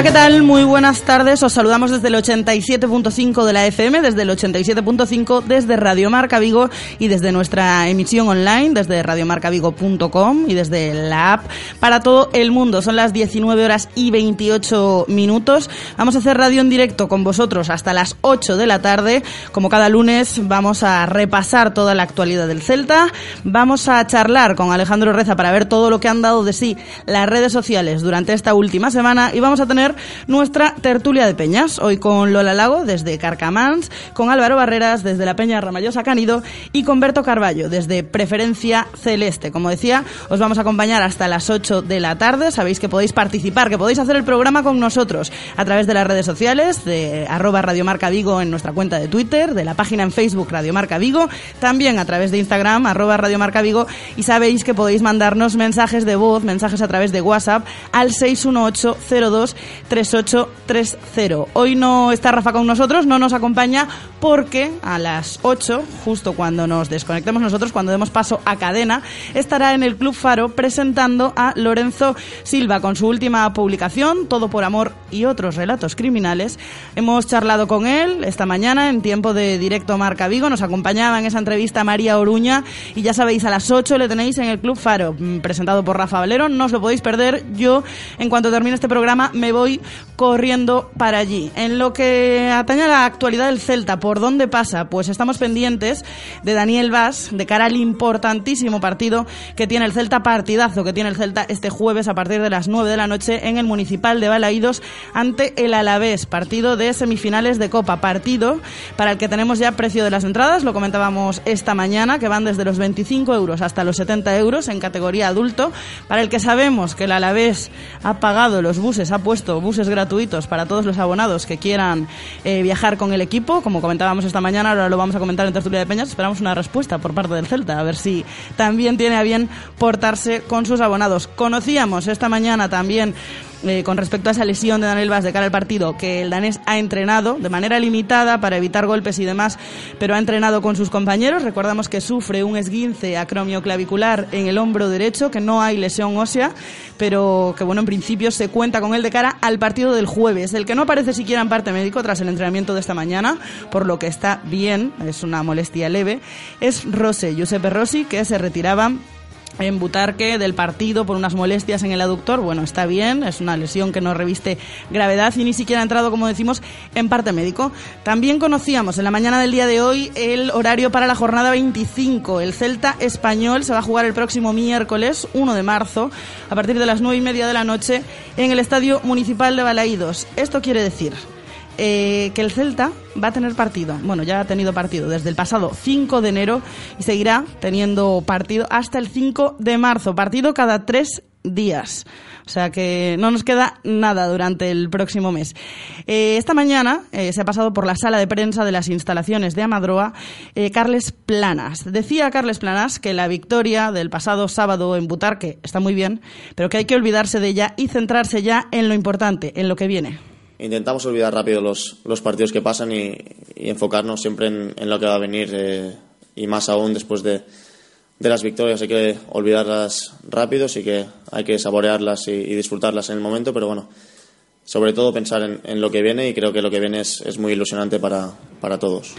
Hola, ¿qué tal? Muy buenas tardes. Os saludamos desde el 87.5 de la FM, desde el 87.5 desde Radio Marca Vigo y desde nuestra emisión online, desde radiomarcavigo.com y desde la app para todo el mundo. Son las 19 horas y 28 minutos. Vamos a hacer radio en directo con vosotros hasta las 8 de la tarde. Como cada lunes vamos a repasar toda la actualidad del Celta. Vamos a charlar con Alejandro Reza para ver todo lo que han dado de sí las redes sociales durante esta última semana y vamos a tener nuestra tertulia de peñas. Hoy con Lola Lago desde Carcamans, con Álvaro Barreras desde la Peña Ramallosa Canido y con Berto Carballo desde Preferencia Celeste. Como decía, os vamos a acompañar hasta las 8 de la tarde. Sabéis que podéis participar, que podéis hacer el programa con nosotros a través de las redes sociales, de arroba Radiomarca Vigo en nuestra cuenta de Twitter, de la página en Facebook Radiomarca Vigo, también a través de Instagram, arroba Radiomarca Vigo, y sabéis que podéis mandarnos mensajes de voz, mensajes a través de WhatsApp al 618 02 3830. Hoy no está Rafa con nosotros, no nos acompaña porque a las 8, justo cuando nos desconectemos nosotros, cuando demos paso a cadena, estará en el Club Faro presentando a Lorenzo Silva con su última publicación, Todo por Amor y otros relatos criminales. Hemos charlado con él esta mañana en tiempo de directo Marca Vigo, nos acompañaba en esa entrevista María Oruña y ya sabéis, a las 8 le tenéis en el Club Faro, mm, presentado por Rafa Valero, no os lo podéis perder. Yo, en cuanto termine este programa, me voy corriendo para allí. En lo que atañe a la actualidad del Celta, ¿por dónde pasa? Pues estamos pendientes de Daniel Vaz, de cara al importantísimo partido que tiene el Celta, partidazo que tiene el Celta este jueves a partir de las 9 de la noche en el Municipal de Balaídos ante el Alavés, partido de semifinales de Copa, partido para el que tenemos ya precio de las entradas, lo comentábamos esta mañana, que van desde los 25 euros hasta los 70 euros en categoría adulto, para el que sabemos que el Alavés ha pagado los buses, ha puesto buses gratuitos para todos los abonados que quieran eh, viajar con el equipo. Como comentábamos esta mañana, ahora lo vamos a comentar en Tertulia de Peñas. Esperamos una respuesta por parte del Celta, a ver si también tiene a bien portarse con sus abonados. Conocíamos esta mañana también eh, con respecto a esa lesión de Daniel Vaz de cara al partido, que el danés ha entrenado de manera limitada para evitar golpes y demás, pero ha entrenado con sus compañeros. Recordamos que sufre un esguince acromioclavicular en el hombro derecho, que no hay lesión ósea, pero que bueno, en principio se cuenta con él de cara al partido del jueves, el que no aparece siquiera en parte médico tras el entrenamiento de esta mañana, por lo que está bien, es una molestia leve, es Rose, Giuseppe Rossi, que se retiraba en Butarque del partido por unas molestias en el aductor. Bueno, está bien, es una lesión que no reviste gravedad y ni siquiera ha entrado, como decimos, en parte médico. También conocíamos en la mañana del día de hoy el horario para la jornada 25. El Celta español se va a jugar el próximo miércoles 1 de marzo a partir de las 9 y media de la noche en el Estadio Municipal de Balaídos. Esto quiere decir eh, que el Celta va a tener partido. Bueno, ya ha tenido partido desde el pasado 5 de enero y seguirá teniendo partido hasta el 5 de marzo. Partido cada tres días. O sea que no nos queda nada durante el próximo mes. Eh, esta mañana eh, se ha pasado por la sala de prensa de las instalaciones de Amadroa Carles Planas. Decía Carles Planas que la victoria del pasado sábado en Butarque está muy bien, pero que hay que olvidarse de ella y centrarse ya en lo importante, en lo que viene intentamos olvidar rápido los, los partidos que pasan y, enfocarnos siempre en, lo que va a venir eh, y más aún después de, de, las victorias. Hay que olvidarlas rápido, sí que hay que saborearlas y, disfrutarlas en el momento, pero bueno, sobre todo pensar en, en, lo que viene y creo que lo que viene es, es muy ilusionante para, para todos.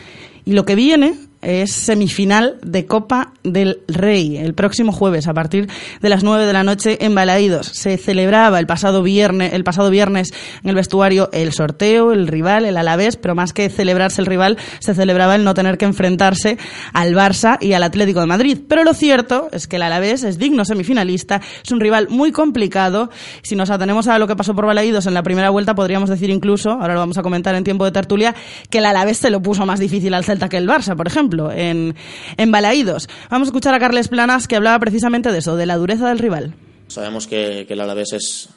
Y lo que viene es semifinal de Copa del Rey el próximo jueves a partir de las 9 de la noche en Balaídos. Se celebraba el pasado viernes, el pasado viernes en el vestuario el sorteo, el rival, el Alavés, pero más que celebrarse el rival, se celebraba el no tener que enfrentarse al Barça y al Atlético de Madrid. Pero lo cierto es que el Alavés es digno semifinalista, es un rival muy complicado. Si nos atenemos a lo que pasó por Balaídos en la primera vuelta, podríamos decir incluso, ahora lo vamos a comentar en tiempo de tertulia, que el Alavés se lo puso más difícil al Celta que el Barça, por ejemplo en, en Balaídos. Vamos a escuchar a Carles Planas que hablaba precisamente de eso, de la dureza del rival. Sabemos que, el Alavés es,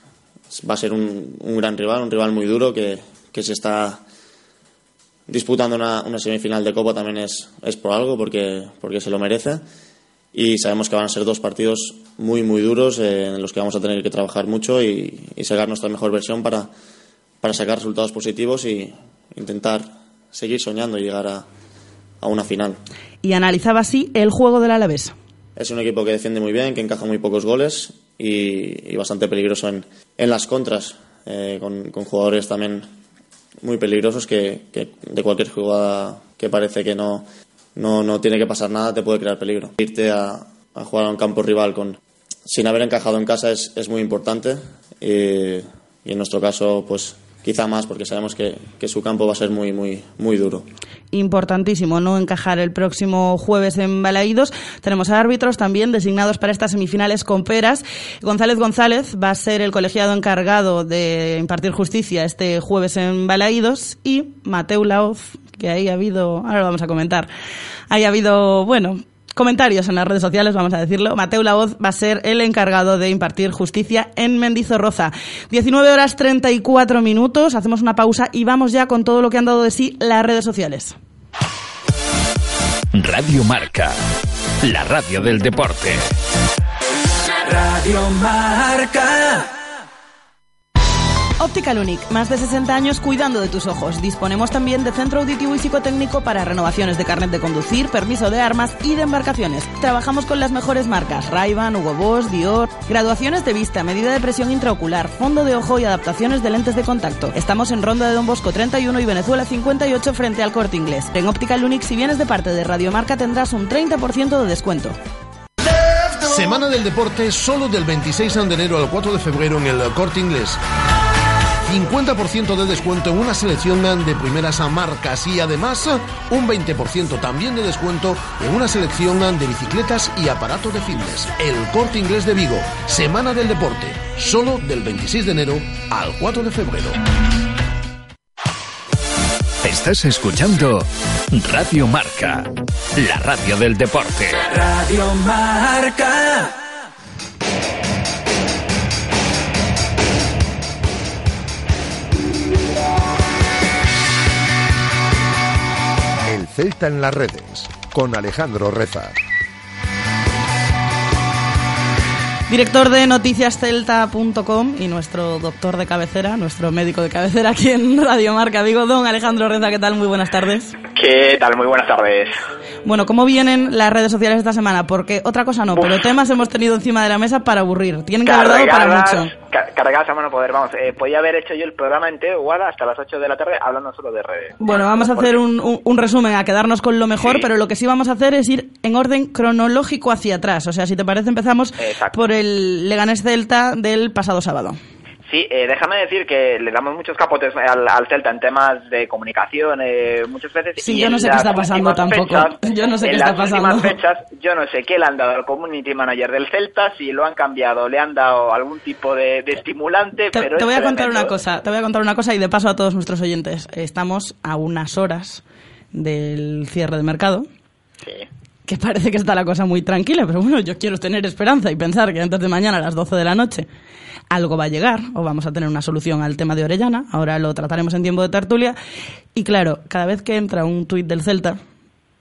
va a ser un, un, gran rival, un rival muy duro que, que se está disputando una, una, semifinal de Copa también es, es por algo, porque, porque se lo merece. Y sabemos que van a ser dos partidos muy, muy duros eh, en los que vamos a tener que trabajar mucho y, y sacar nuestra mejor versión para, para sacar resultados positivos y intentar seguir soñando y llegar a, a una final. Y analizaba así el juego del Alavés. Es un equipo que defiende muy bien, que encaja muy pocos goles y, y bastante peligroso en, en las contras, eh, con, con, jugadores también muy peligrosos que, que, de cualquier jugada que parece que no, no, no tiene que pasar nada te puede crear peligro. Irte a, a jugar a un campo rival con, sin haber encajado en casa es, es muy importante y, y en nuestro caso pues quizá más porque sabemos que, que, su campo va a ser muy muy muy duro. Importantísimo no encajar el próximo jueves en Balaídos. Tenemos árbitros también designados para estas semifinales con peras. González González va a ser el colegiado encargado de impartir justicia este jueves en Balaídos y Mateu Laoz, que ahí ha habido, ahora lo vamos a comentar, ahí ha habido, bueno, comentarios en las redes sociales, vamos a decirlo. Mateo Voz va a ser el encargado de impartir justicia en Mendizorroza. 19 horas 34 minutos, hacemos una pausa y vamos ya con todo lo que han dado de sí las redes sociales. Radio Marca, la radio del deporte. Radio Marca. Optical Unic, más de 60 años cuidando de tus ojos. Disponemos también de centro auditivo y psicotécnico para renovaciones de carnet de conducir, permiso de armas y de embarcaciones. Trabajamos con las mejores marcas Ray-Ban, Hugo Boss, Dior. Graduaciones de vista, medida de presión intraocular, fondo de ojo y adaptaciones de lentes de contacto. Estamos en Ronda de Don Bosco 31 y Venezuela 58 frente al Corte Inglés. En Optical Unic, si vienes de parte de Radiomarca, tendrás un 30% de descuento. Semana del Deporte solo del 26 de enero al 4 de febrero en el Corte Inglés. 50% de descuento en una selección de primeras marcas y además un 20% también de descuento en una selección de bicicletas y aparatos de fitness. El Corte Inglés de Vigo, Semana del Deporte, solo del 26 de enero al 4 de febrero. Estás escuchando Radio Marca, la radio del deporte. Radio Marca. Celta en las redes, con Alejandro Reza. Director de noticiascelta.com y nuestro doctor de cabecera, nuestro médico de cabecera aquí en Radio Marca Vigo, don Alejandro Reza, ¿qué tal? Muy buenas tardes. ¿Qué tal? Muy buenas tardes. Bueno, ¿cómo vienen las redes sociales esta semana? Porque otra cosa no, Uf. pero temas hemos tenido encima de la mesa para aburrir. Tienen que haber dado para mucho. Cargadas a mano poder, vamos. Eh, podía haber hecho yo el programa entero igual hasta las 8 de la tarde hablando solo de redes. Bueno, vamos a hacer un, un, un resumen, a quedarnos con lo mejor, sí. pero lo que sí vamos a hacer es ir en orden cronológico hacia atrás. O sea, si te parece, empezamos Exacto. por el Leganés Celta del pasado sábado. Sí, eh, déjame decir que le damos muchos capotes al, al Celta en temas de comunicación eh, muchas veces. Sí, yo no sé qué está pasando tampoco. Fechas, yo no sé qué está pasando. fechas, yo no sé qué le han dado al community manager del Celta, si lo han cambiado, le han dado algún tipo de, de estimulante. Te, pero te voy a tremendo. contar una cosa, te voy a contar una cosa y de paso a todos nuestros oyentes. Estamos a unas horas del cierre de mercado. Sí que parece que está la cosa muy tranquila, pero bueno, yo quiero tener esperanza y pensar que antes de mañana a las 12 de la noche algo va a llegar o vamos a tener una solución al tema de Orellana. Ahora lo trataremos en tiempo de tertulia. Y claro, cada vez que entra un tuit del Celta,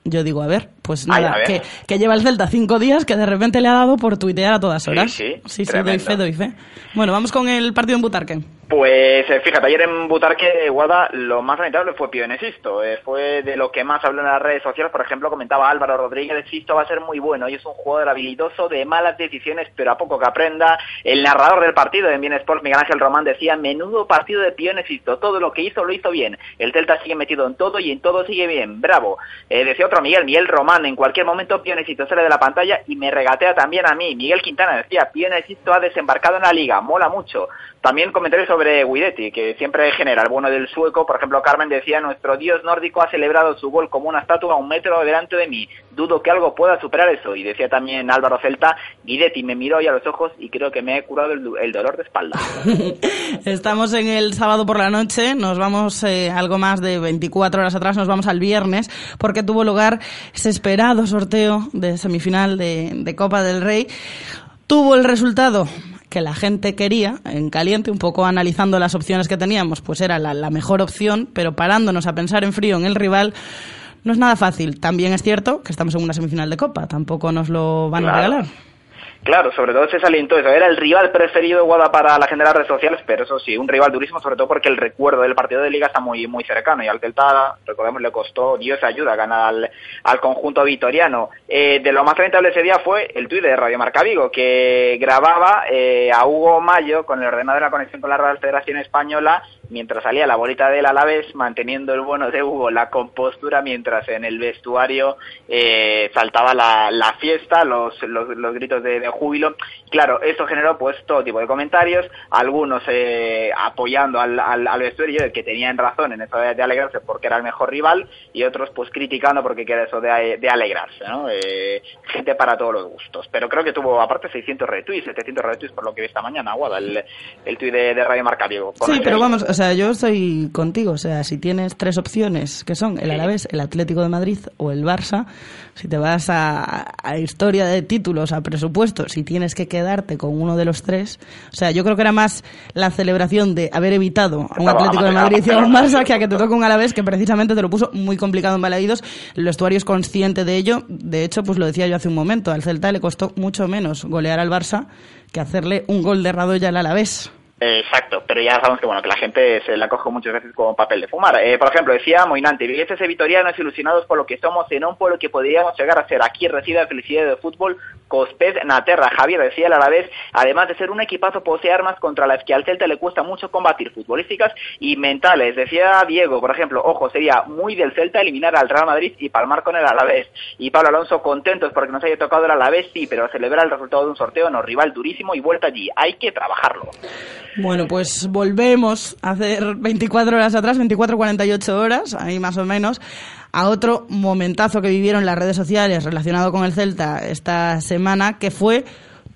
yo digo, a ver, pues nada, Ay. Que, que, lleva el Celta cinco días que de repente le ha dado por tuitear a todas horas. Sí, sí, sí, sí doy fe, doy fe. Bueno, vamos con el partido en Butarque. Pues eh, fíjate, ayer en Butarque, Guada, lo más lamentable fue Pío. Eh, fue de lo que más habló en las redes sociales. Por ejemplo, comentaba Álvaro Rodríguez, Sisto va a ser muy bueno y es un jugador habilidoso de malas decisiones, pero a poco que aprenda. El narrador del partido en Bien Sports, Miguel Ángel Román, decía, menudo partido de Pío. Todo lo que hizo, lo hizo bien. El Celta sigue metido en todo y en todo sigue bien. Bravo. Eh, decía otro Miguel, Miguel Román, en cualquier momento Pío Sisto sale de la pantalla y me regatea también a mí. Miguel Quintana decía, Pío Sisto ha desembarcado en la liga, mola mucho. También comentarios sobre Guidetti, que siempre genera el bueno del sueco. Por ejemplo, Carmen decía, nuestro dios nórdico ha celebrado su gol como una estatua a un metro delante de mí. Dudo que algo pueda superar eso. Y decía también Álvaro Celta, Guidetti me miró hoy a los ojos y creo que me he curado el, el dolor de espalda. Estamos en el sábado por la noche, nos vamos eh, algo más de 24 horas atrás, nos vamos al viernes, porque tuvo lugar ese esperado sorteo de semifinal de, Copa del Rey. Tuvo el resultado que la gente quería, en caliente, un poco analizando las opciones que teníamos, pues era la, mejor opción, pero parándonos a pensar en frío en el rival, no es nada fácil. También es cierto que estamos en una semifinal de Copa, tampoco nos lo van claro. a regalar. Claro, sobre todo se salientó eso. Era el rival preferido de Guada para la gente de las redes sociales, pero eso sí, un rival durísimo, sobre todo porque el recuerdo del partido de Liga está muy muy cercano y al Celta, recordemos, le costó Dios ayuda a ganar al, al conjunto vitoriano. Eh, de lo más lamentable ese día fue el tuit de Radio Marca Vigo, que grababa eh, a Hugo Mayo con el ordenador de la conexión con la Real Federación Española mientras salía la bolita del Alavés, manteniendo el bono de Hugo la compostura, mientras en el vestuario eh, saltaba la, la fiesta, los, los, los gritos de, de, júbilo. Claro, esto generó pues todo tipo de comentarios, algunos eh, apoyando al, al, al, vestuario, que tenían razón en eso de, alegrarse porque era el mejor rival, y otros pues criticando porque queda eso de, de alegrarse, ¿no? Eh, gente para todos los gustos. Pero creo que tuvo aparte 600 retweets, 700 retweets por lo que vi esta mañana, Guada, el, el de, de Radio Marca Diego. Sí, pero vamos, o sea, yo estoy contigo. O sea, si tienes tres opciones, que son el Alavés, el Atlético de Madrid o el Barça, si te vas a, a historia de títulos, a presupuesto, si tienes que quedarte con uno de los tres, o sea, yo creo que era más la celebración de haber evitado a un Atlético de Madrid y a un Barça que a que te toque un Alavés que precisamente te lo puso muy complicado en Balaídos. El vestuario es consciente de ello. De hecho, pues lo decía yo hace un momento, al Celta le costó mucho menos golear al Barça que hacerle un gol de Radoya al Alavés. Exacto, pero ya sabemos que bueno que la gente se la coge muchas veces como papel de fumar. Eh, por ejemplo, decía Moinante, vigueses e vitorianos ilusionados por lo que somos en un pueblo que podríamos llegar a ser. Aquí reside felicidad de fútbol Cosped Naterra. Javier decía a la vez, además de ser un equipazo, posee armas contra las que al Celta le cuesta mucho combatir, futbolísticas y mentales. Decía Diego, por ejemplo, ojo, sería muy del Celta eliminar al Real Madrid y palmar con el Alavés. Y Pablo Alonso, contentos porque nos haya tocado el Alavés, sí, pero celebrar el resultado de un sorteo, no, rival durísimo y vuelta allí. Hay que trabajarlo. Bueno, pues volvemos a hacer 24 horas atrás, 24, 48 horas, ahí más o menos, a otro momentazo que vivieron las redes sociales relacionado con el Celta esta semana, que fue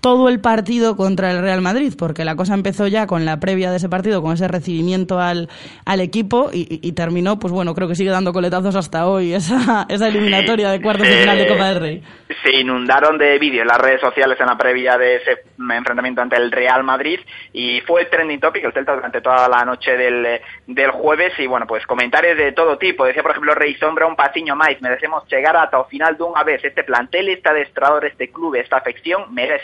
todo el partido contra el Real Madrid, porque la cosa empezó ya con la previa de ese partido, con ese recibimiento al, al equipo y, y, terminó, pues bueno, creo que sigue dando coletazos hasta hoy esa, esa eliminatoria de cuartos de final de Copa del Rey. Se inundaron de vídeos las redes sociales en la previa de ese enfrentamiento ante el Real Madrid y fue el trending topic el Celta durante toda la noche del, del jueves y bueno, pues comentarios de todo tipo. Decía, por ejemplo, Rey Sombra, un pasiño más, merecemos llegar hasta el final de una vez. Este plantel, este adestrador, este club, esta afección merece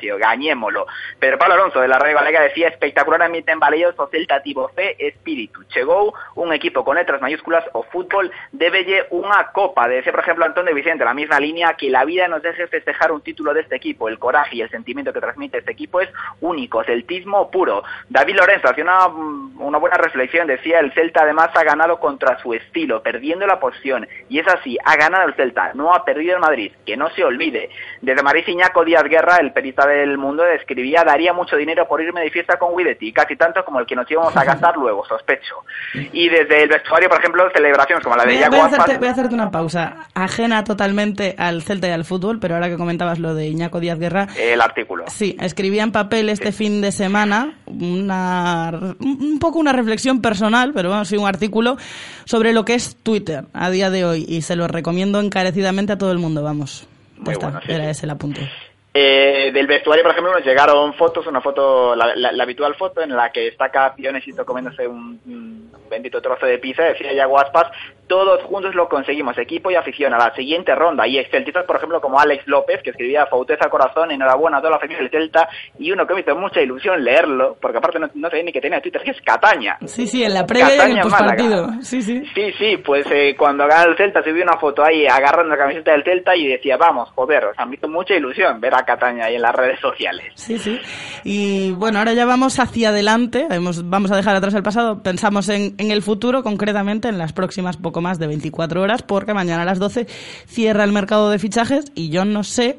Pero Pablo Alonso de la Radio Galega decía espectacular ambiente en Baleos o Celta tivo fe espíritu. Chegou un equipo con letras mayúsculas o fútbol debelle unha copa. Decía, por ejemplo, Antón de Vicente, la misma línea, que la vida nos deje festejar un título de este equipo. El coraje y el sentimiento que transmite este equipo es único, celtismo puro. David Lorenzo hacía una, una buena reflexión, decía, el Celta además ha ganado contra su estilo, perdiendo la posición. Y es así, ha ganado el Celta, no ha perdido el Madrid, que no se olvide. Desde Madrid Iñaco Díaz Guerra, el perita del mundo, describía, daría mucho dinero por irme de fiesta con Guidetti, casi tanto como el que nos íbamos a gastar luego, sospecho. Y desde el vestuario, por ejemplo, celebraciones como la de voy, voy, voy a hacerte una pausa, ajena totalmente al Celta y al fútbol, pero ahora que comentabas lo de Iñaco Díaz Guerra. El artículo. Sí, escribía en papel este sí. fin de semana una, un poco una reflexión personal, pero bueno, sí un artículo sobre lo que es Twitter a día de hoy y se lo recomiendo encarecidamente a todo el mundo, vamos. Muy está, bueno, sí, era sí. ese el apunte. Eh, del vestuario, por ejemplo, nos llegaron fotos, una foto, la, habitual foto en la que está pionesito comiéndose un, un, bendito trozo de pizza, decía ya Guaspas, todos juntos lo conseguimos, equipo y afición, a la siguiente ronda. Y exceltistas, por ejemplo, como Alex López, que escribía Fauteza Corazón, enhorabuena a toda la del Celta, y uno que me hizo mucha ilusión leerlo, porque aparte no, no sabía ni que tenía Twitter, que es Cataña. Sí, sí, en la previa Cataña, y en el postpartido. Sí, sí. Sí, sí, pues eh, cuando gana el Celta vio una foto ahí agarrando la camiseta del Celta y decía, vamos, joder, o sea, me hizo mucha ilusión ver a Cataña ahí en las redes sociales. Sí, sí. Y bueno, ahora ya vamos hacia adelante, vamos, vamos a dejar atrás el pasado, pensamos en, en el futuro, concretamente en las próximas poco más de 24 horas, porque mañana a las 12 cierra el mercado de fichajes y yo no sé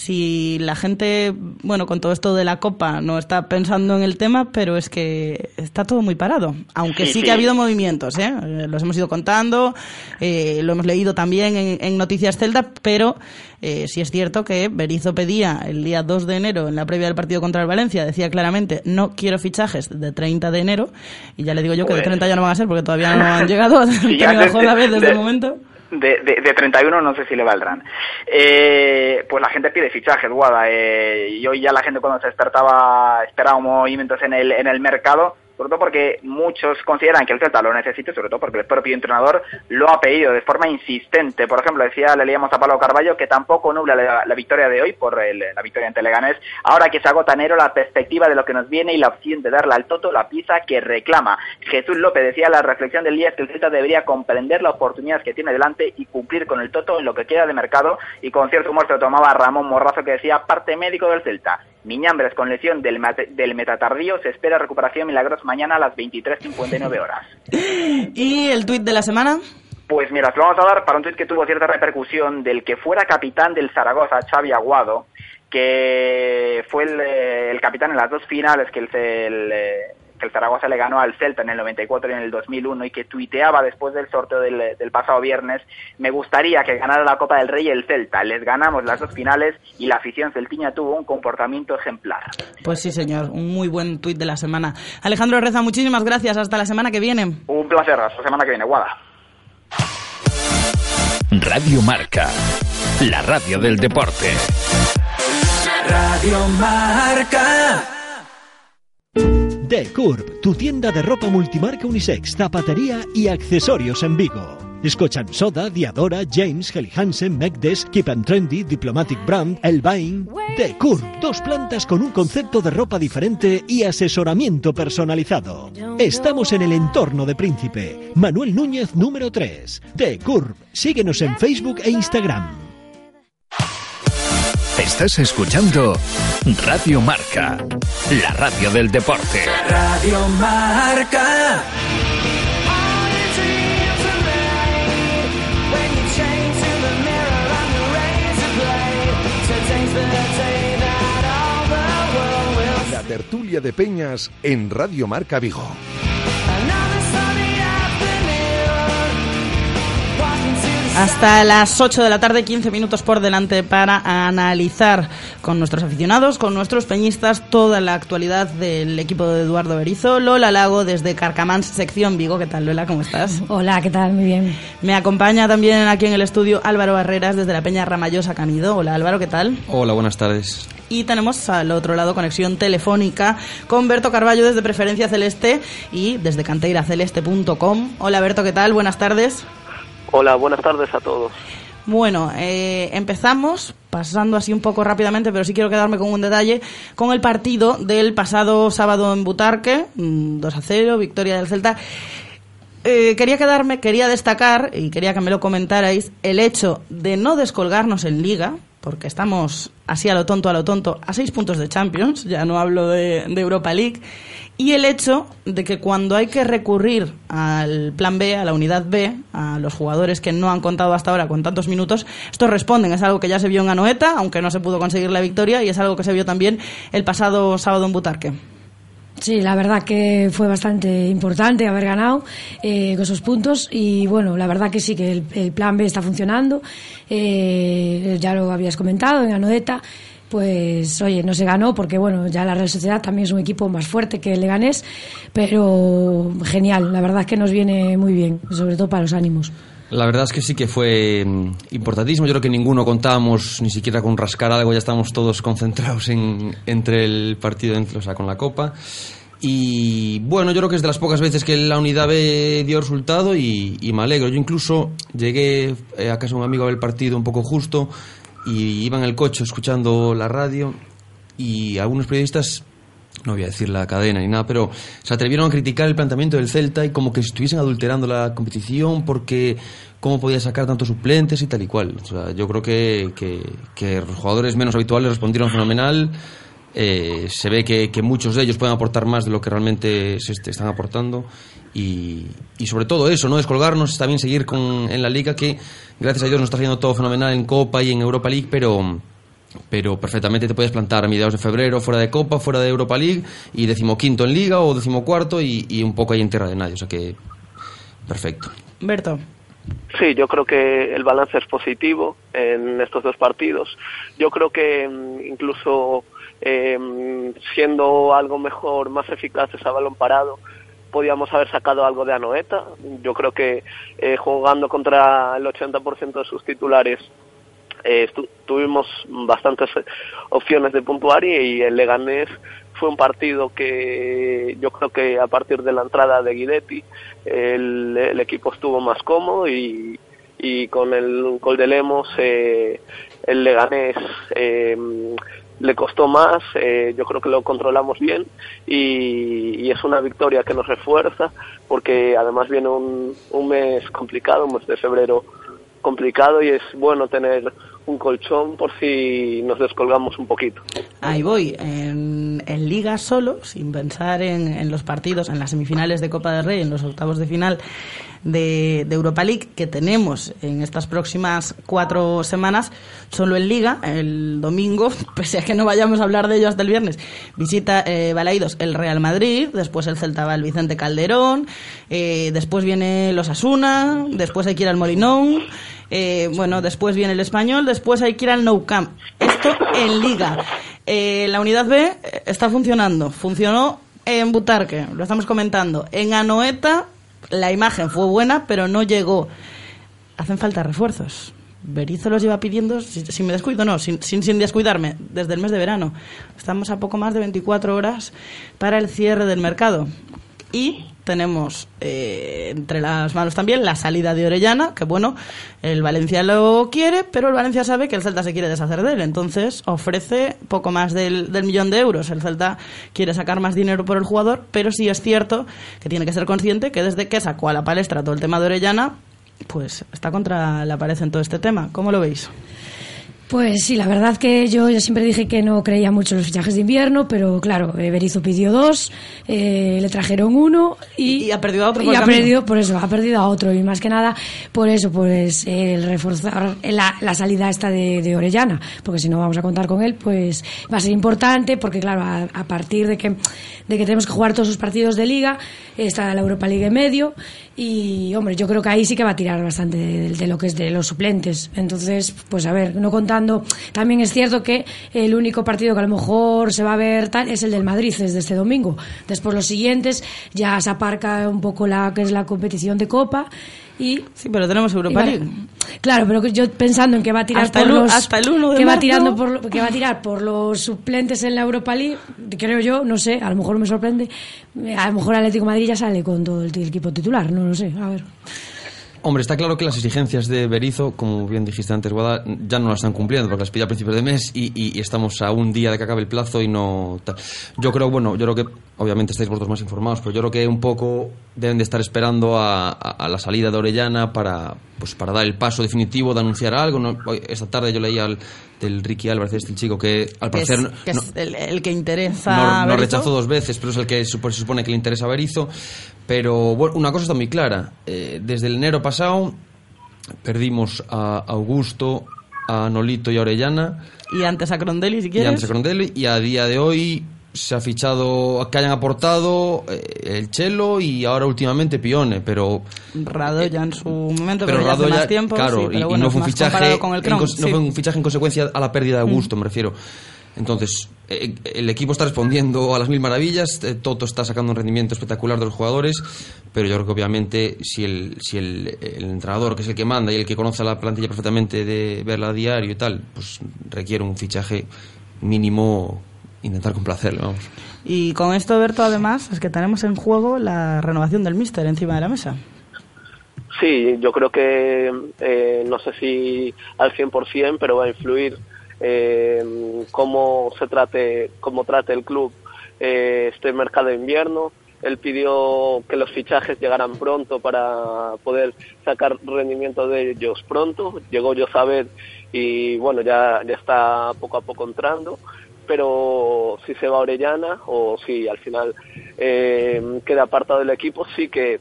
si la gente, bueno, con todo esto de la Copa no está pensando en el tema, pero es que está todo muy parado. Aunque sí, sí que ha habido movimientos, ¿eh? Los hemos ido contando, eh, lo hemos leído también en, en Noticias Celta, pero eh, sí es cierto que Berizzo pedía el día 2 de enero, en la previa del partido contra el Valencia, decía claramente, no quiero fichajes de 30 de enero, y ya le digo yo que pues... de 30 ya no van a ser, porque todavía no han llegado, sí, que me bajó la vez desde de... el momento de, de, de 31 no sé si le valdrán. Eh, pues la gente pide fichajes, Guada. Eh, y hoy ya la gente cuando se despertaba esperaba movimientos en el, en el mercado. Sobre todo porque muchos consideran que el Celta lo necesita, sobre todo porque el propio entrenador lo ha pedido de forma insistente. Por ejemplo, decía, le leíamos a Pablo Carballo que tampoco nubla la, victoria de hoy por la victoria ante Leganés, ahora que se agota enero la perspectiva de lo que nos viene y la opción de darle al Toto la pieza que reclama. Jesús López decía la reflexión del día es que el Celta debería comprender la oportunidad que tiene delante y cumplir con el Toto en lo que queda de mercado y con cierto humor se lo tomaba Ramón Morrazo que decía parte médico del Celta. Miñambres con lesión del, del metatardío se espera recuperación milagrosa mañana a las 23.59 horas. ¿Y el tuit de la semana? Pues mira, lo vamos a dar para un tuit que tuvo cierta repercusión del que fuera capitán del Zaragoza, Xavi Aguado, que fue el, capitán en las dos finales que el, que el Zaragoza le ganó al Celta en el 94 y en el 2001 y que tuiteaba después del sorteo del, del, pasado viernes, me gustaría que ganara la Copa del Rey el Celta. Les ganamos las dos finales y la afición celtiña tuvo un comportamiento ejemplar. Pues sí, señor, un muy buen tuit de la semana. Alejandro Reza, muchísimas gracias. Hasta la semana que viene. Un placer, hasta la semana que viene. Guada. Radio Marca, la radio del deporte. Radio Marca. The Curb, tu tienda de ropa multimarca unisex, zapatería y accesorios en Vigo. Escochan Soda, Diadora, James, Helly Hansen, Megdes, Keep and Trendy, Diplomatic Brand, Elvain. The Curb, dos plantas con un concepto de ropa diferente y asesoramiento personalizado. Estamos en el entorno de Príncipe. Manuel Núñez, número 3. The Curb, síguenos en Facebook e Instagram. Estás escuchando Radio Marca, la radio del deporte. Radio Marca. La tertulia de Peñas en Radio Marca Vigo. Hasta las 8 de la tarde, 15 minutos por delante para analizar con nuestros aficionados, con nuestros peñistas, toda la actualidad del equipo de Eduardo Berizo. Lola Lago desde Carcamans, sección Vigo. ¿Qué tal, Lola? ¿Cómo estás? Hola, ¿qué tal? Muy bien. Me acompaña también aquí en el estudio Álvaro Barreras desde la Peña Ramallosa Canido. Hola, Álvaro, ¿qué tal? Hola, buenas tardes. Y tenemos al otro lado conexión telefónica con Berto Carballo desde Preferencia Celeste y desde canteiraceleste.com. Hola, Berto, ¿qué tal? Buenas tardes. Hola, buenas tardes a todos. Bueno, eh, empezamos pasando así un poco rápidamente, pero sí quiero quedarme con un detalle, con el partido del pasado sábado en Butarque, 2 mm, a 0, victoria del Celta. Eh, quería quedarme, quería destacar, y quería que me lo comentarais, el hecho de no descolgarnos en liga, porque estamos así a lo tonto, a lo tonto, a seis puntos de Champions, ya no hablo de, Europa League, y el hecho de que cuando hay que recurrir al plan B, a la unidad B, a los jugadores que no han contado hasta ahora con tantos minutos, estos responden. Es algo que ya se vio en Anoeta, aunque no se pudo conseguir la victoria, y es algo que se vio también el pasado sábado en Butarque. Sí, la verdad que fue bastante importante haber ganado eh, con esos puntos y bueno, la verdad que sí que el, plan B está funcionando, eh, ya lo habías comentado en Anoeta, pues oye, no se ganó porque bueno, ya la Real Sociedad también es un equipo más fuerte que el Leganés, pero genial, la verdad que nos viene muy bien, sobre todo para los ánimos. La verdad es que sí que fue mm, importantísimo. Yo creo que ninguno contábamos ni siquiera con rascar algo. Ya estamos todos concentrados en, entre el partido, o sea, con la Copa. Y bueno, yo creo que es de las pocas veces que la unidad dio resultado y, me alegro. Yo incluso llegué eh, a casa de un amigo a ver el partido un poco justo y iba en el coche escuchando la radio y algunos periodistas no voy a decir la cadena ni nada, pero se atrevieron a criticar el planteamiento del Celta y como que estuviesen adulterando la competición porque cómo podía sacar tantos suplentes y tal y cual. Yo creo que, que, los jugadores menos habituales respondieron fenomenal. Eh, se ve que, que, muchos de ellos pueden aportar más de lo que realmente se están aportando y, y, sobre todo eso, no descolgarnos, está bien seguir con, en la liga que gracias a Dios nos está haciendo todo fenomenal en Copa y en Europa League, pero pero perfectamente te puedes plantar a mediados de febrero fuera de Copa, fuera de Europa League y decimoquinto en Liga o decimocuarto y, y un poco ahí en tierra de nadie, o sea que perfecto. Berto. Sí, yo creo que el balance es positivo en estos dos partidos. Yo creo que mm, incluso eh, siendo algo mejor, más eficaz ese balón parado, podíamos haber sacado algo de Anoeta. Yo creo que eh, jugando contra el 80% de sus titulares eh, tuvimos bastantes opciones de puntuar y, el Leganés fue un partido que yo creo que a partir de la entrada de Guidetti el, el equipo estuvo más cómodo y, y con el gol de Lemos eh, el Leganés eh, le costó más, eh, yo creo que lo controlamos bien y, y, es una victoria que nos refuerza porque además viene un, un mes complicado, un mes de febrero complicado y es bueno tener un colchón por si nos descolgamos un poquito. Ahí voy, en, en Liga solo, sin pensar en, en, los partidos, en las semifinales de Copa del Rey, en los octavos de final de, de, Europa League que tenemos en estas próximas cuatro semanas, solo en Liga, el domingo, pese a que no vayamos a hablar de ello hasta el viernes, visita eh, el Real Madrid, después el Celta va el Vicente Calderón, eh, después viene los Asuna, después hay que ir al Molinón, eh, bueno, después viene el español, después hay que ir al Nou Camp. Esto en Liga. Eh, la unidad B está funcionando. Funcionó en Butarque, lo estamos comentando. En Anoeta la imagen fue buena, pero no llegó. Hacen falta refuerzos. Berizzo los lleva pidiendo, si me descuido, no, sin, sin, sin, descuidarme, desde el mes de verano. Estamos a poco más de 24 horas para el cierre del mercado. Y tenemos eh, entre las manos también la salida de Orellana, que bueno, el Valencia lo quiere, pero el Valencia sabe que el Celta se quiere deshacer de él, entonces ofrece poco más del, del millón de euros. El Celta quiere sacar más dinero por el jugador, pero sí es cierto que tiene que ser consciente que desde que sacó a la palestra todo el tema de Orellana, pues está contra la pared en todo este tema. ¿Cómo lo veis? Pues sí, la verdad que yo, yo siempre dije que no creía mucho en los fichajes de invierno, pero claro, Berizzo pidió dos, eh, le trajeron uno y, y, ha perdido a otro. y ha perdido, por eso, ha perdido a otro y más que nada por eso, pues el reforzar la, la salida esta de, de, Orellana, porque si no vamos a contar con él, pues va a ser importante, porque claro, a, a partir de que, de que tenemos que jugar todos los partidos de liga, está la Europa League en medio y hombre, yo creo que ahí sí que va a tirar bastante de, de lo que es de los suplentes. Entonces, pues a ver, no contando, también es cierto que el único partido que a lo mejor se va a ver tal es el del Madrid desde este domingo. Después los siguientes ya se aparca un poco la que es la competición de Copa y sí pero tenemos Europa League claro pero yo pensando en que va a tirar hasta por el, los hasta el uno de que marzo. va tirando por que va a tirar por los suplentes en la Europa League creo yo no sé a lo mejor me sorprende a lo mejor Atlético Madrid ya sale con todo el, el equipo titular no lo sé a ver Hombre, está claro que las exigencias de Berizo, como bien dijiste antes, Guada, ya no las están cumpliendo porque las pilla a principios de mes y, y, y, estamos a un día de que acabe el plazo y no. Yo creo, bueno, yo creo que obviamente estáis vosotros más informados, pero yo creo que un poco deben de estar esperando a, a, a la salida de Orellana para, pues, para dar el paso definitivo de anunciar algo. ¿no? Esta tarde yo leía al, del Ricky Álvarez, este chico que al parecer. Es, que no, es el, el, que interesa. No, no rechazó dos veces, pero es el que se supone que le interesa a Berizo. Pero bueno, una cosa está muy clara. Eh, desde el enero pasado perdimos a Augusto, a Nolito y a Orellana. Y antes a Crondelli, si quieres. Y antes a Crondelli. Y a día de hoy se ha fichado que hayan aportado eh, el Chelo y ahora últimamente Pione, pero Rado ya en su momento, pero, pero ya ya, más tiempo, claro, sí, pero y, bueno, y no fue un fichaje con el en, Cron, no sí. fue un fichaje en consecuencia a la pérdida de Augusto, mm. me refiero. Entonces, eh, el equipo está respondiendo a las mil maravillas, eh, Toto está sacando un rendimiento espectacular de los jugadores, pero yo creo que obviamente si el, si el, el entrenador, que es el que manda y el que conoce la plantilla perfectamente de verla a diario y tal, pues requiere un fichaje mínimo intentar complacerle, vamos. Y con esto, Berto, además, es que tenemos en juego la renovación del míster encima de la mesa. Sí, yo creo que eh, no sé si al 100%, pero va a influir eh, cómo se trate, cómo trate el club eh, este mercado de invierno. Él pidió que los fichajes llegaran pronto para poder sacar rendimiento de ellos pronto. Llegó yo saber y bueno, ya, ya está poco a poco entrando. Pero si se va a Orellana o si al final eh, queda apartado del equipo, sí que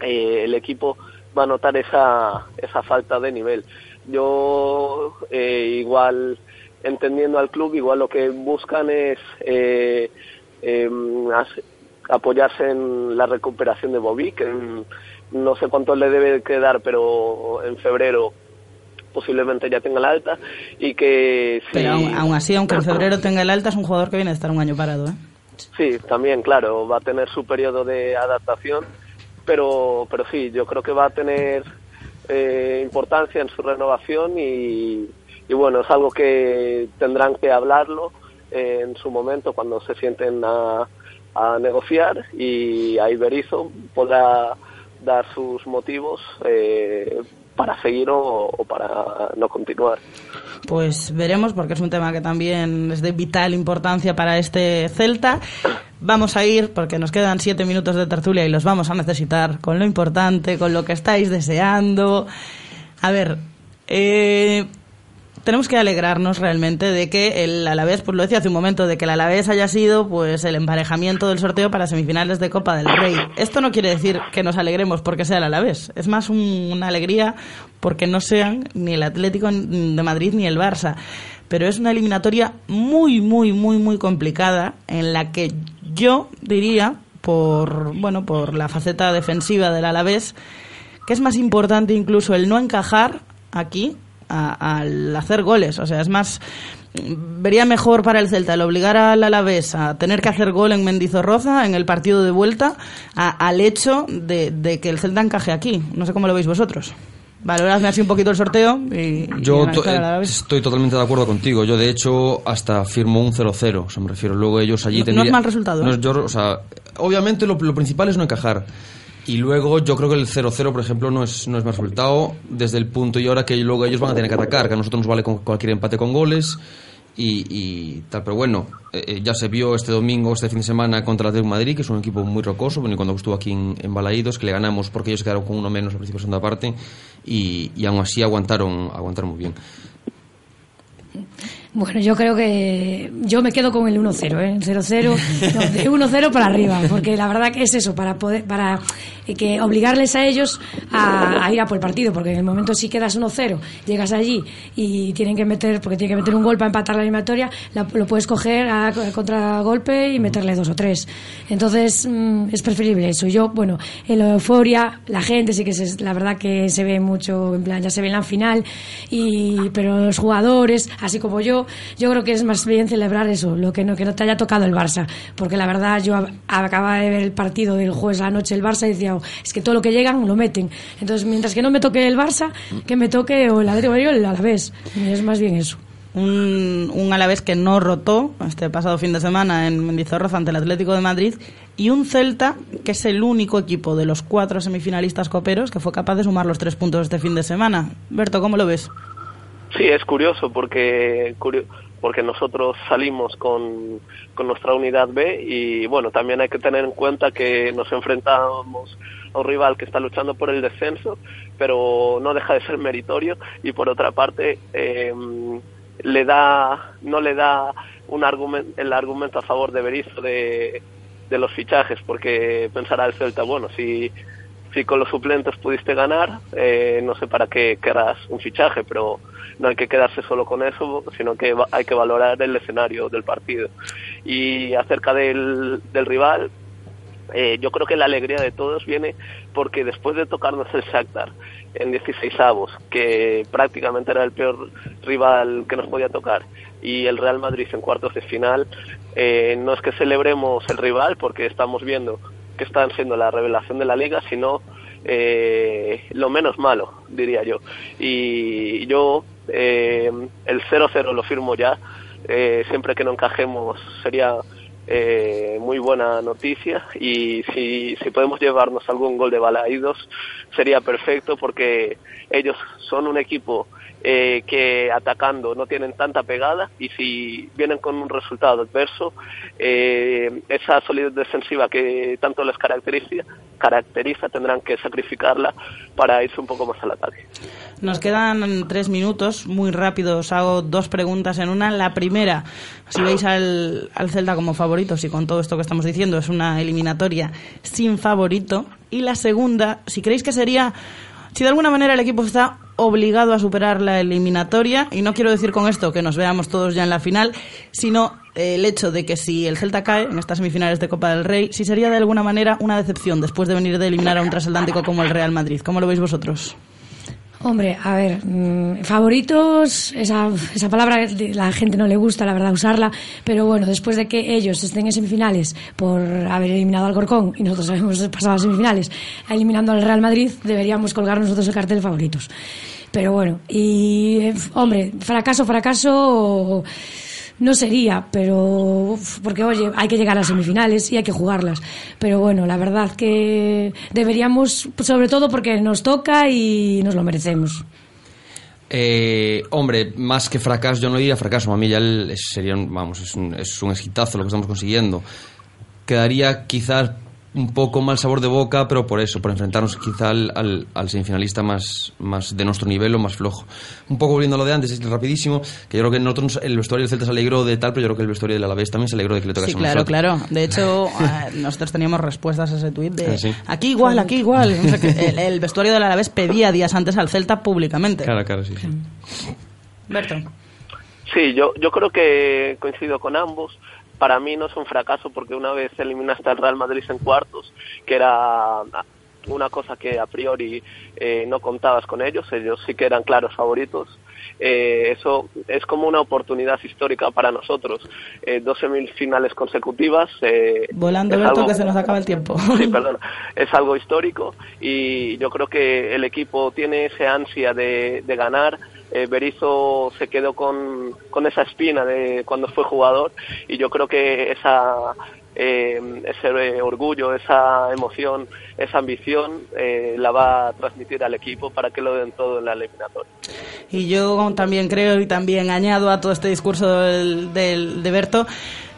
eh, el equipo va a notar esa, esa falta de nivel yo eh, igual entendiendo al club igual lo que buscan es eh, eh, apoyarse en la recuperación de Bobby que no sé cuánto le debe quedar pero en febrero posiblemente ya tenga la alta y que si... pero aún, aún, así aunque en febrero tenga el alta es un jugador que viene a estar un año parado ¿eh? sí también claro va a tener su periodo de adaptación pero pero sí yo creo que va a tener eh, importancia en su renovación y, y, bueno, es algo que tendrán que hablarlo eh, en su momento cuando se sienten a, negociar y ahí Berizzo podrá dar sus motivos eh, para seguir o para no continuar. Pues veremos, porque es un tema que también es de vital importancia para este Celta. Vamos a ir, porque nos quedan siete minutos de tertulia y los vamos a necesitar con lo importante, con lo que estáis deseando. A ver, eh, tenemos que alegrarnos realmente de que el Alavés, pues lo decía hace un momento, de que el Alavés haya sido pues el emparejamiento del sorteo para semifinales de Copa del Rey. Esto no quiere decir que nos alegremos porque sea el Alavés, es más un- una alegría porque no sean ni el Atlético de Madrid ni el Barça. Pero es una eliminatoria muy, muy, muy, muy complicada en la que yo diría, por, bueno, por la faceta defensiva del Alavés, que es más importante incluso el no encajar aquí a- al hacer goles. O sea, es más, vería mejor para el Celta el obligar al Alavés a tener que hacer gol en Mendizorroza en el partido de vuelta a- al hecho de, de que el Celta encaje aquí. No sé cómo lo veis vosotros. Valoradme así un poquito el sorteo y, y Yo analizar to- estoy totalmente de acuerdo contigo. Yo, de hecho, hasta firmo un 0-0. O sea, me refiero, luego ellos allí No- no tendrían- es mal resultado, no ¿eh? es- yo, o sea, obviamente lo, lo principal es no encajar. Y luego yo creo que el 0-0, por ejemplo, no es, no es mal resultado desde el punto y ahora que luego ellos van a tener que atacar, que a nosotros nos vale con cualquier empate con goles y, y tal. Pero bueno, eh, eh, ya se vio este domingo, este fin de semana contra el Madrid, que es un equipo muy rocoso, bueno, y cuando estuvo aquí en, Balaídos, que le ganamos porque ellos quedaron con uno menos al principio de segunda parte y, y aún así aguantaron, aguantaron muy bien. Bueno, yo creo que yo me quedo con el 1-0, ¿eh? 0-0, no, de 1-0 para arriba, porque la verdad que es eso, para poder, para eh, que obligarles a ellos a, ir a por el partido, porque en el momento si quedas 1-0, llegas allí y tienen que meter, porque tienen que meter un gol para empatar la eliminatoria, la- lo puedes coger a, a contragolpe y meterle dos o tres. Entonces, mm, es preferible eso. Yo, bueno, en la euforia, la gente sí que se, la verdad que se ve mucho, en plan, ya se ve en la final, y, pero los jugadores, así como yo, yo creo que es más bien celebrar eso, lo que no, que no te haya tocado el Barça, porque la verdad yo ab- acababa de ver el partido del jueves a la noche el Barça y decía, "Oh, es que todo lo que llegan lo meten. Entonces, mientras que no me toque el Barça, que me toque o el Atlético o el Alavés. Y es más bien eso. un, un Alavés que no rotó este pasado fin de semana en Mendizorroza ante el Atlético de Madrid y un Celta que es el único equipo de los cuatro semifinalistas coperos que fue capaz de sumar los tres puntos este fin de semana. Berto, ¿cómo lo ves? Sí, es curioso porque porque nosotros salimos con, con nuestra unidad B y bueno, también hay que tener en cuenta que nos enfrentamos a un rival que está luchando por el descenso, pero no deja de ser meritorio y por otra parte eh, le da no le da un argumento el argumento a favor de Berizzo de, de los fichajes porque pensará el Celta, bueno, si si con los suplentes pudiste ganar, eh, no sé para qué querrás un fichaje, pero no hay que quedarse solo con eso, sino que hay que valorar el escenario del partido. Y acerca del, del rival, eh, yo creo que la alegría de todos viene porque después de tocarnos el Shakhtar en 16 avos, que prácticamente era el peor rival que nos podía tocar, y el Real Madrid en cuartos de final, eh, no es que celebremos el rival porque estamos viendo que están siendo la revelación de la liga, sino eh, lo menos malo, diría yo. Y yo eh, el 0-0 lo firmo ya, eh, siempre que no encajemos sería eh, muy buena noticia y si, si podemos llevarnos algún gol de Balaídos sería perfecto porque ellos son un equipo eh, que atacando no tienen tanta pegada y si vienen con un resultado adverso, eh, esa solidez defensiva que tanto les caracteriza, caracteriza tendrán que sacrificarla para irse un poco más al ataque. Nos quedan tres minutos, muy rápido. Os hago dos preguntas en una. La primera, si veis al, al Celta como favorito, si con todo esto que estamos diciendo es una eliminatoria sin favorito. Y la segunda, si creéis que sería, si de alguna manera el equipo está obligado a superar la eliminatoria, y no quiero decir con esto que nos veamos todos ya en la final, sino eh, el hecho de que si el Celta cae en estas semifinales de Copa del Rey, si sería de alguna manera una decepción después de venir de eliminar a un transatlántico como el Real Madrid. ¿Cómo lo veis vosotros? Hombre, a ver, mm, favoritos, esa, esa palabra la gente no le gusta, la verdad, usarla, pero bueno, después de que ellos estén en semifinales por haber eliminado al Corcón y nosotros hemos pasado a semifinales eliminando al Real Madrid, deberíamos colgar nosotros el cartel favoritos. Pero bueno, y eh, hombre, fracaso, fracaso, no sería, pero porque oye, hay que llegar a semifinales y hay que jugarlas. Pero bueno, la verdad que deberíamos, sobre todo porque nos toca y nos lo merecemos. Eh, hombre, más que fracaso, yo no diría fracaso, a mí ya sería, vamos, es un, es un exitazo lo que estamos consiguiendo. Quedaría quizás un poco mal sabor de boca, pero por eso, por enfrentarnos quizá al, al, al semifinalista más, más de nuestro nivel o más flojo. Un poco volviendo a lo de antes, es rapidísimo, que yo creo que nosotros, el vestuario del Celta se alegró de tal, pero yo creo que el vestuario del Alavés también se alegró de que le tocase Sí, claro, claro. De hecho, eh, nosotros teníamos respuestas a ese tuit de Ah, sí. aquí igual, aquí igual. O sea, que el, el vestuario del Alavés pedía días antes al Celta públicamente. Claro, claro, sí. sí. Berto. Sí, yo, yo creo que coincido con ambos. Para mí no es un fracaso porque una vez eliminaste al Real Madrid en cuartos, que era una cosa que a priori eh, no contabas con ellos, ellos sí que eran claros favoritos. Eh, eso es como una oportunidad histórica para nosotros. Eh, dos semifinales consecutivas. eh, Volando, Berto, algo- que se nos acaba el tiempo. Sí, perdona. Es algo histórico y yo creo que el equipo tiene esa ansia de, de ganar. Eh, Berizzo se quedó con, con esa espina de cuando fue jugador y yo creo que esa eh, ese orgullo, esa emoción, esa ambición eh, la va a transmitir al equipo para que lo den todo en la eliminatoria. Y yo también creo y también añado a todo este discurso del- de Berto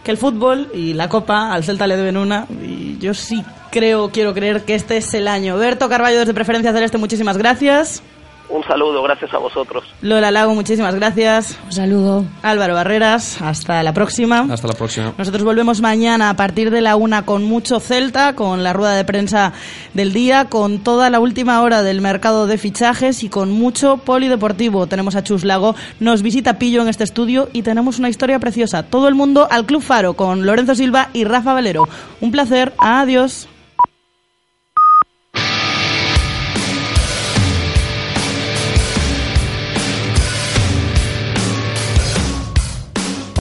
que el fútbol y la Copa al Celta le deben una y yo sí creo, quiero creer que este es el año. Berto Carballo desde Preferencia Celeste, muchísimas gracias. Un saludo, gracias a vosotros. Lola Lago, muchísimas gracias. Un saludo. Álvaro Barreras, hasta la próxima. Hasta la próxima. Nosotros volvemos mañana a partir de la una con mucho Celta, con la rueda de prensa del día, con toda la última hora del mercado de fichajes y con mucho polideportivo. Tenemos a Chus Lago, nos visita Pillo en este estudio y tenemos una historia preciosa. Todo el mundo al Club Faro con Lorenzo Silva y Rafa Valero. Un placer, adiós.